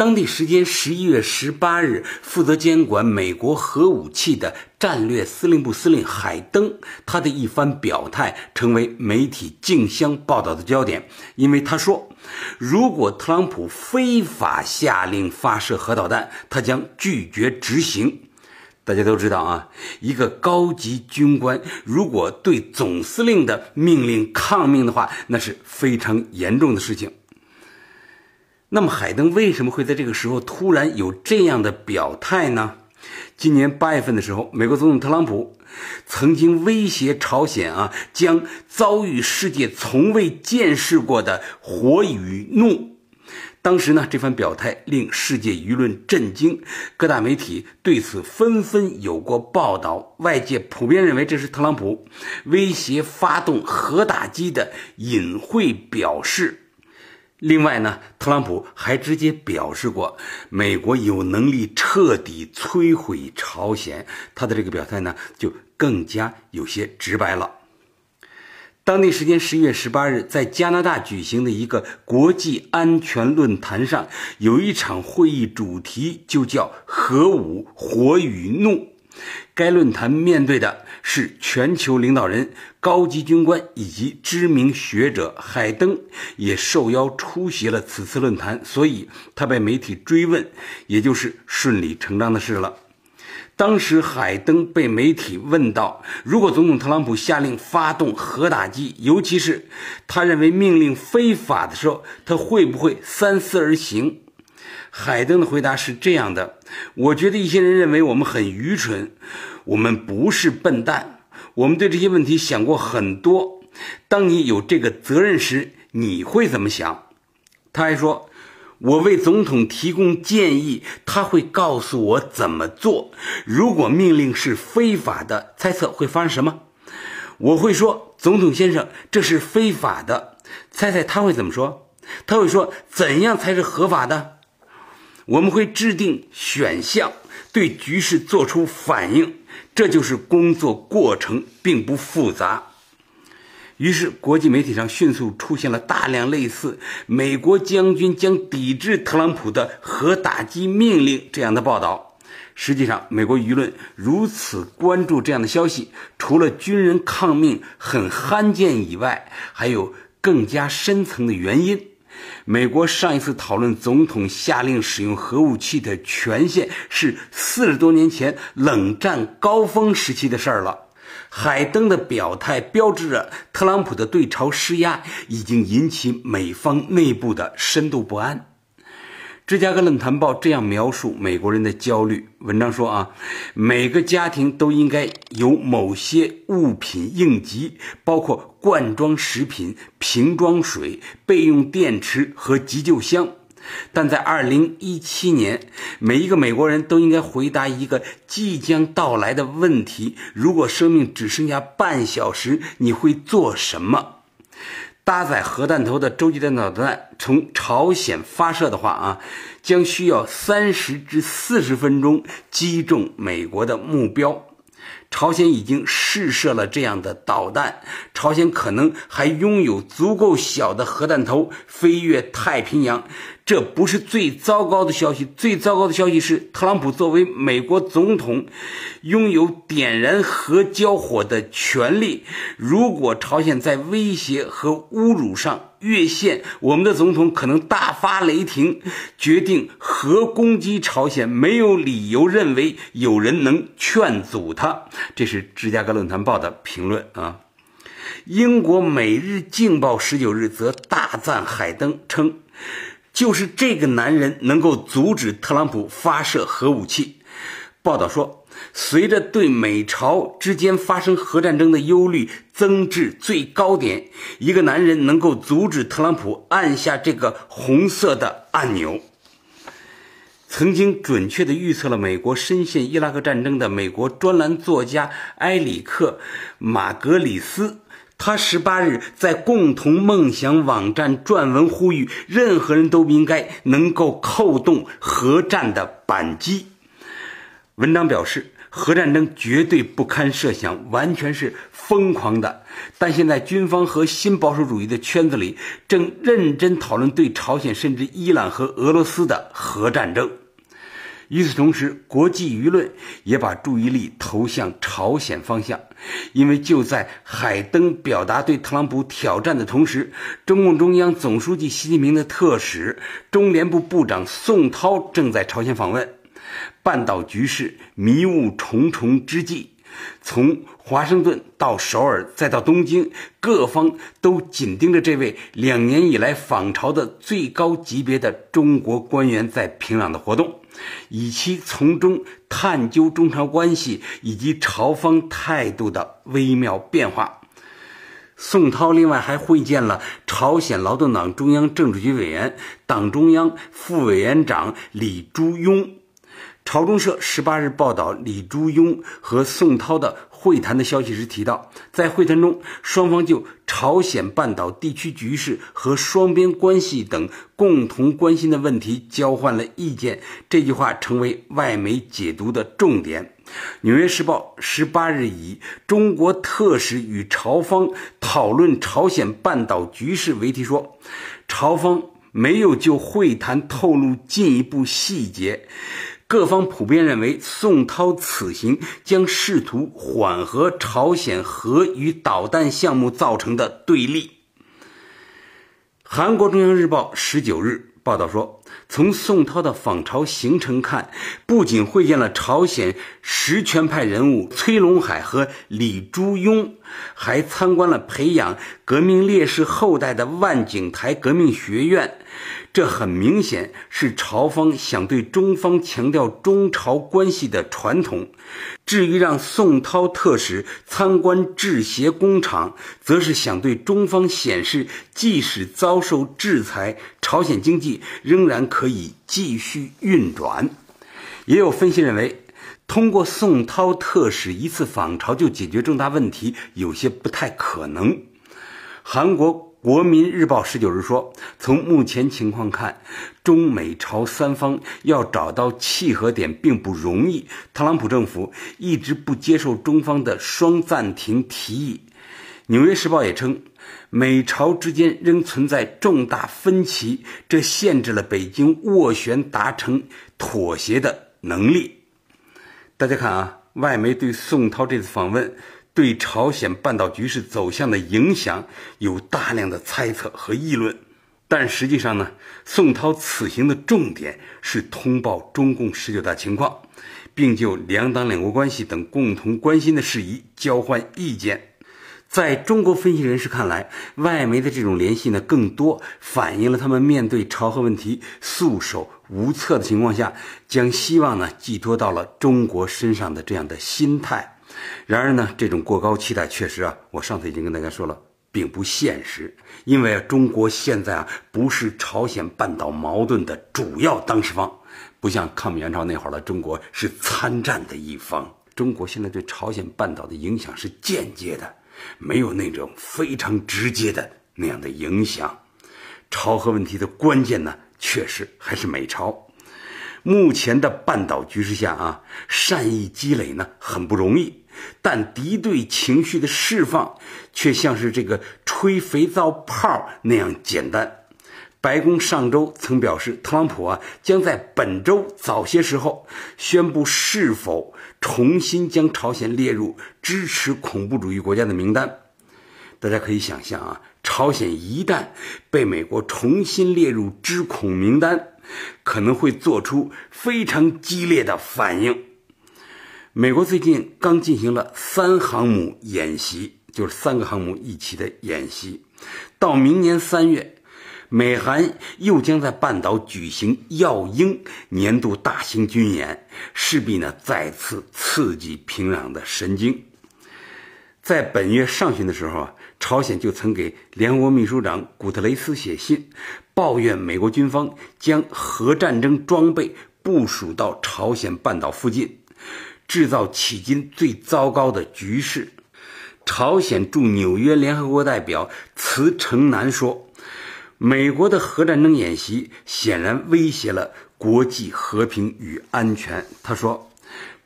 当地时间十一月十八日，负责监管美国核武器的战略司令部司令海登，他的一番表态成为媒体竞相报道的焦点。因为他说，如果特朗普非法下令发射核导弹，他将拒绝执行。大家都知道啊，一个高级军官如果对总司令的命令抗命的话，那是非常严重的事情。那么，海登为什么会在这个时候突然有这样的表态呢？今年八月份的时候，美国总统特朗普曾经威胁朝鲜啊，将遭遇世界从未见识过的火与怒。当时呢，这番表态令世界舆论震惊，各大媒体对此纷纷有过报道。外界普遍认为这是特朗普威胁发动核打击的隐晦表示。另外呢，特朗普还直接表示过，美国有能力彻底摧毁朝鲜。他的这个表态呢，就更加有些直白了。当地时间十一月十八日，在加拿大举行的一个国际安全论坛上，有一场会议主题就叫“核武火与怒”。该论坛面对的是全球领导人、高级军官以及知名学者，海登也受邀出席了此次论坛，所以他被媒体追问，也就是顺理成章的事了。当时海登被媒体问到，如果总统特朗普下令发动核打击，尤其是他认为命令非法的时候，他会不会三思而行？海登的回答是这样的：我觉得一些人认为我们很愚蠢，我们不是笨蛋，我们对这些问题想过很多。当你有这个责任时，你会怎么想？他还说，我为总统提供建议，他会告诉我怎么做。如果命令是非法的，猜测会发生什么？我会说，总统先生，这是非法的。猜猜他会怎么说？他会说，怎样才是合法的？我们会制定选项，对局势做出反应，这就是工作过程，并不复杂。于是，国际媒体上迅速出现了大量类似“美国将军将抵制特朗普的核打击命令”这样的报道。实际上，美国舆论如此关注这样的消息，除了军人抗命很罕见以外，还有更加深层的原因。美国上一次讨论总统下令使用核武器的权限是四十多年前冷战高峰时期的事儿了。海登的表态标志着特朗普的对朝施压已经引起美方内部的深度不安。芝加哥论坛报这样描述美国人的焦虑。文章说啊，每个家庭都应该有某些物品应急，包括罐装食品、瓶装水、备用电池和急救箱。但在2017年，每一个美国人都应该回答一个即将到来的问题：如果生命只剩下半小时，你会做什么？搭载核弹头的洲际弹道导弹从朝鲜发射的话啊，将需要三十至四十分钟击中美国的目标。朝鲜已经试射了这样的导弹，朝鲜可能还拥有足够小的核弹头飞越太平洋。这不是最糟糕的消息，最糟糕的消息是，特朗普作为美国总统，拥有点燃核交火的权利。如果朝鲜在威胁和侮辱上越线，我们的总统可能大发雷霆，决定核攻击朝鲜。没有理由认为有人能劝阻他。这是芝加哥论坛报的评论啊。英国《每日镜报》十九日则大赞海登，称。就是这个男人能够阻止特朗普发射核武器。报道说，随着对美朝之间发生核战争的忧虑增至最高点，一个男人能够阻止特朗普按下这个红色的按钮。曾经准确地预测了美国深陷伊拉克战争的美国专栏作家埃里克·马格里斯。他十八日在共同梦想网站撰文呼吁，任何人都应该能够扣动核战的扳机。文章表示，核战争绝对不堪设想，完全是疯狂的。但现在军方和新保守主义的圈子里正认真讨论对朝鲜甚至伊朗和俄罗斯的核战争。与此同时，国际舆论也把注意力投向朝鲜方向，因为就在海登表达对特朗普挑战的同时，中共中央总书记习近平的特使、中联部部长宋涛正在朝鲜访问。半岛局势迷雾重重之际，从华盛顿到首尔再到东京，各方都紧盯着这位两年以来访朝的最高级别的中国官员在平壤的活动，以期从中探究中朝关系以及朝方态度的微妙变化。宋涛另外还会见了朝鲜劳动党中央政治局委员、党中央副委员长李朱庸。朝中社十八日报道李朱庸和宋涛的会谈的消息时提到，在会谈中，双方就朝鲜半岛地区局势和双边关系等共同关心的问题交换了意见。这句话成为外媒解读的重点。《纽约时报》十八日以“中国特使与朝方讨论朝鲜半岛局势”为题说，朝方没有就会谈透露进一步细节。各方普遍认为，宋涛此行将试图缓和朝鲜核与导弹项目造成的对立。韩国中央日报十九日报道说，从宋涛的访朝行程看，不仅会见了朝鲜实权派人物崔龙海和李朱庸，还参观了培养革命烈士后代的万景台革命学院。这很明显是朝方想对中方强调中朝关系的传统。至于让宋涛特使参观制鞋工厂，则是想对中方显示，即使遭受制裁，朝鲜经济仍然可以继续运转。也有分析认为，通过宋涛特使一次访朝就解决重大问题，有些不太可能。韩国。国民日报十九日说，从目前情况看，中美朝三方要找到契合点并不容易。特朗普政府一直不接受中方的双暂停提议。纽约时报也称，美朝之间仍存在重大分歧，这限制了北京斡旋达成妥协的能力。大家看啊，外媒对宋涛这次访问。对朝鲜半岛局势走向的影响有大量的猜测和议论，但实际上呢，宋涛此行的重点是通报中共十九大情况，并就两党两国关系等共同关心的事宜交换意见。在中国分析人士看来，外媒的这种联系呢，更多反映了他们面对朝核问题束手无策的情况下，将希望呢寄托到了中国身上的这样的心态。然而呢，这种过高期待确实啊，我上次已经跟大家说了，并不现实。因为啊中国现在啊，不是朝鲜半岛矛盾的主要当事方，不像抗美援朝那会儿的中国是参战的一方。中国现在对朝鲜半岛的影响是间接的，没有那种非常直接的那样的影响。朝核问题的关键呢，确实还是美朝。目前的半岛局势下啊，善意积累呢很不容易，但敌对情绪的释放却像是这个吹肥皂泡那样简单。白宫上周曾表示，特朗普啊将在本周早些时候宣布是否重新将朝鲜列入支持恐怖主义国家的名单。大家可以想象啊，朝鲜一旦被美国重新列入支恐名单。可能会做出非常激烈的反应。美国最近刚进行了三航母演习，就是三个航母一起的演习。到明年三月，美韩又将在半岛举行耀英年度大型军演，势必呢再次刺激平壤的神经。在本月上旬的时候啊，朝鲜就曾给联合国秘书长古特雷斯写信。抱怨美国军方将核战争装备部署到朝鲜半岛附近，制造迄今最糟糕的局势。朝鲜驻纽约联合国代表慈成南说：“美国的核战争演习显然威胁了国际和平与安全。”他说。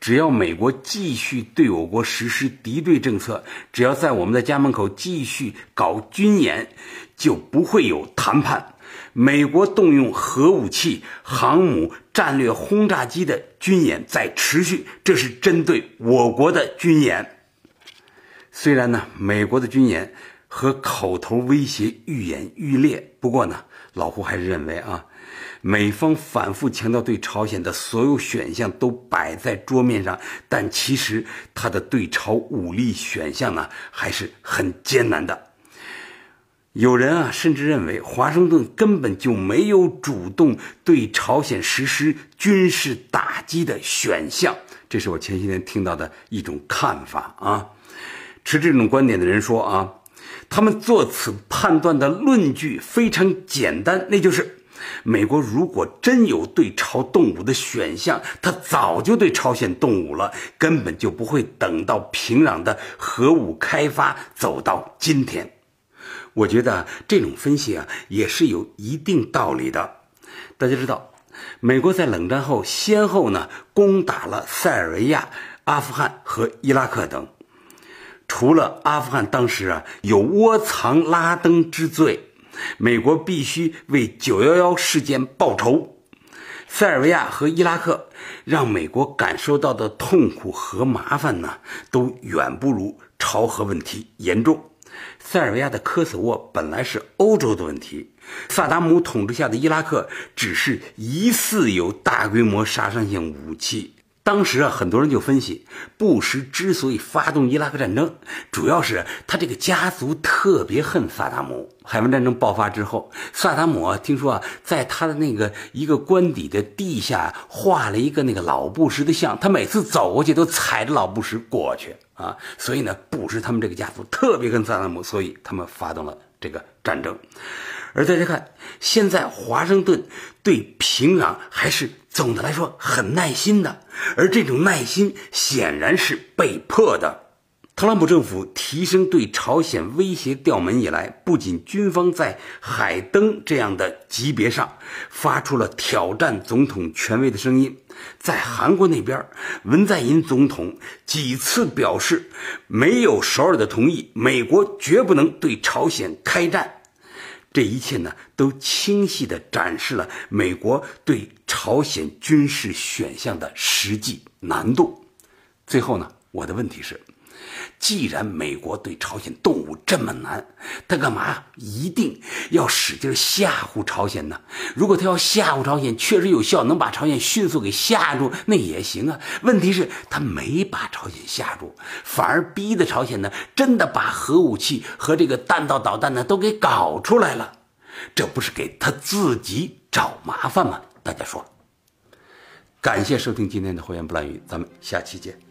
只要美国继续对我国实施敌对政策，只要在我们的家门口继续搞军演，就不会有谈判。美国动用核武器、航母、战略轰炸机的军演在持续，这是针对我国的军演。虽然呢，美国的军演和口头威胁愈演愈烈，不过呢，老胡还是认为啊。美方反复强调对朝鲜的所有选项都摆在桌面上，但其实他的对朝武力选项呢还是很艰难的。有人啊甚至认为华盛顿根本就没有主动对朝鲜实施军事打击的选项，这是我前些天听到的一种看法啊。持这种观点的人说啊，他们做此判断的论据非常简单，那就是。美国如果真有对朝动武的选项，他早就对朝鲜动武了，根本就不会等到平壤的核武开发走到今天。我觉得这种分析啊也是有一定道理的。大家知道，美国在冷战后先后呢攻打了塞尔维亚、阿富汗和伊拉克等，除了阿富汗当时啊有窝藏拉登之罪。美国必须为九幺幺事件报仇，塞尔维亚和伊拉克让美国感受到的痛苦和麻烦呢，都远不如朝核问题严重。塞尔维亚的科索沃本来是欧洲的问题，萨达姆统治下的伊拉克只是疑似有大规模杀伤性武器。当时啊，很多人就分析，布什之所以发动伊拉克战争，主要是他这个家族特别恨萨达姆。海湾战争爆发之后，萨达姆啊，听说啊，在他的那个一个官邸的地下画了一个那个老布什的像，他每次走过去都踩着老布什过去啊。所以呢，布什他们这个家族特别恨萨达姆，所以他们发动了这个战争。而大家看，现在华盛顿对平壤还是总的来说很耐心的，而这种耐心显然是被迫的。特朗普政府提升对朝鲜威胁调门以来，不仅军方在海登这样的级别上发出了挑战总统权威的声音，在韩国那边，文在寅总统几次表示，没有首尔的同意，美国绝不能对朝鲜开战。这一切呢，都清晰地展示了美国对朝鲜军事选项的实际难度。最后呢，我的问题是：既然美国对朝鲜动武这么难，他干嘛一定要使劲吓唬朝鲜呢？如果他要吓唬朝鲜，确实有效，能把朝鲜迅速给吓住，那也行啊。问题是，他没把朝鲜吓住，反而逼得朝鲜呢，真的把核武器和这个弹道导弹呢都给搞出来了，这不是给他自己找麻烦吗？大家说。感谢收听今天的《火焰不烂语》，咱们下期见。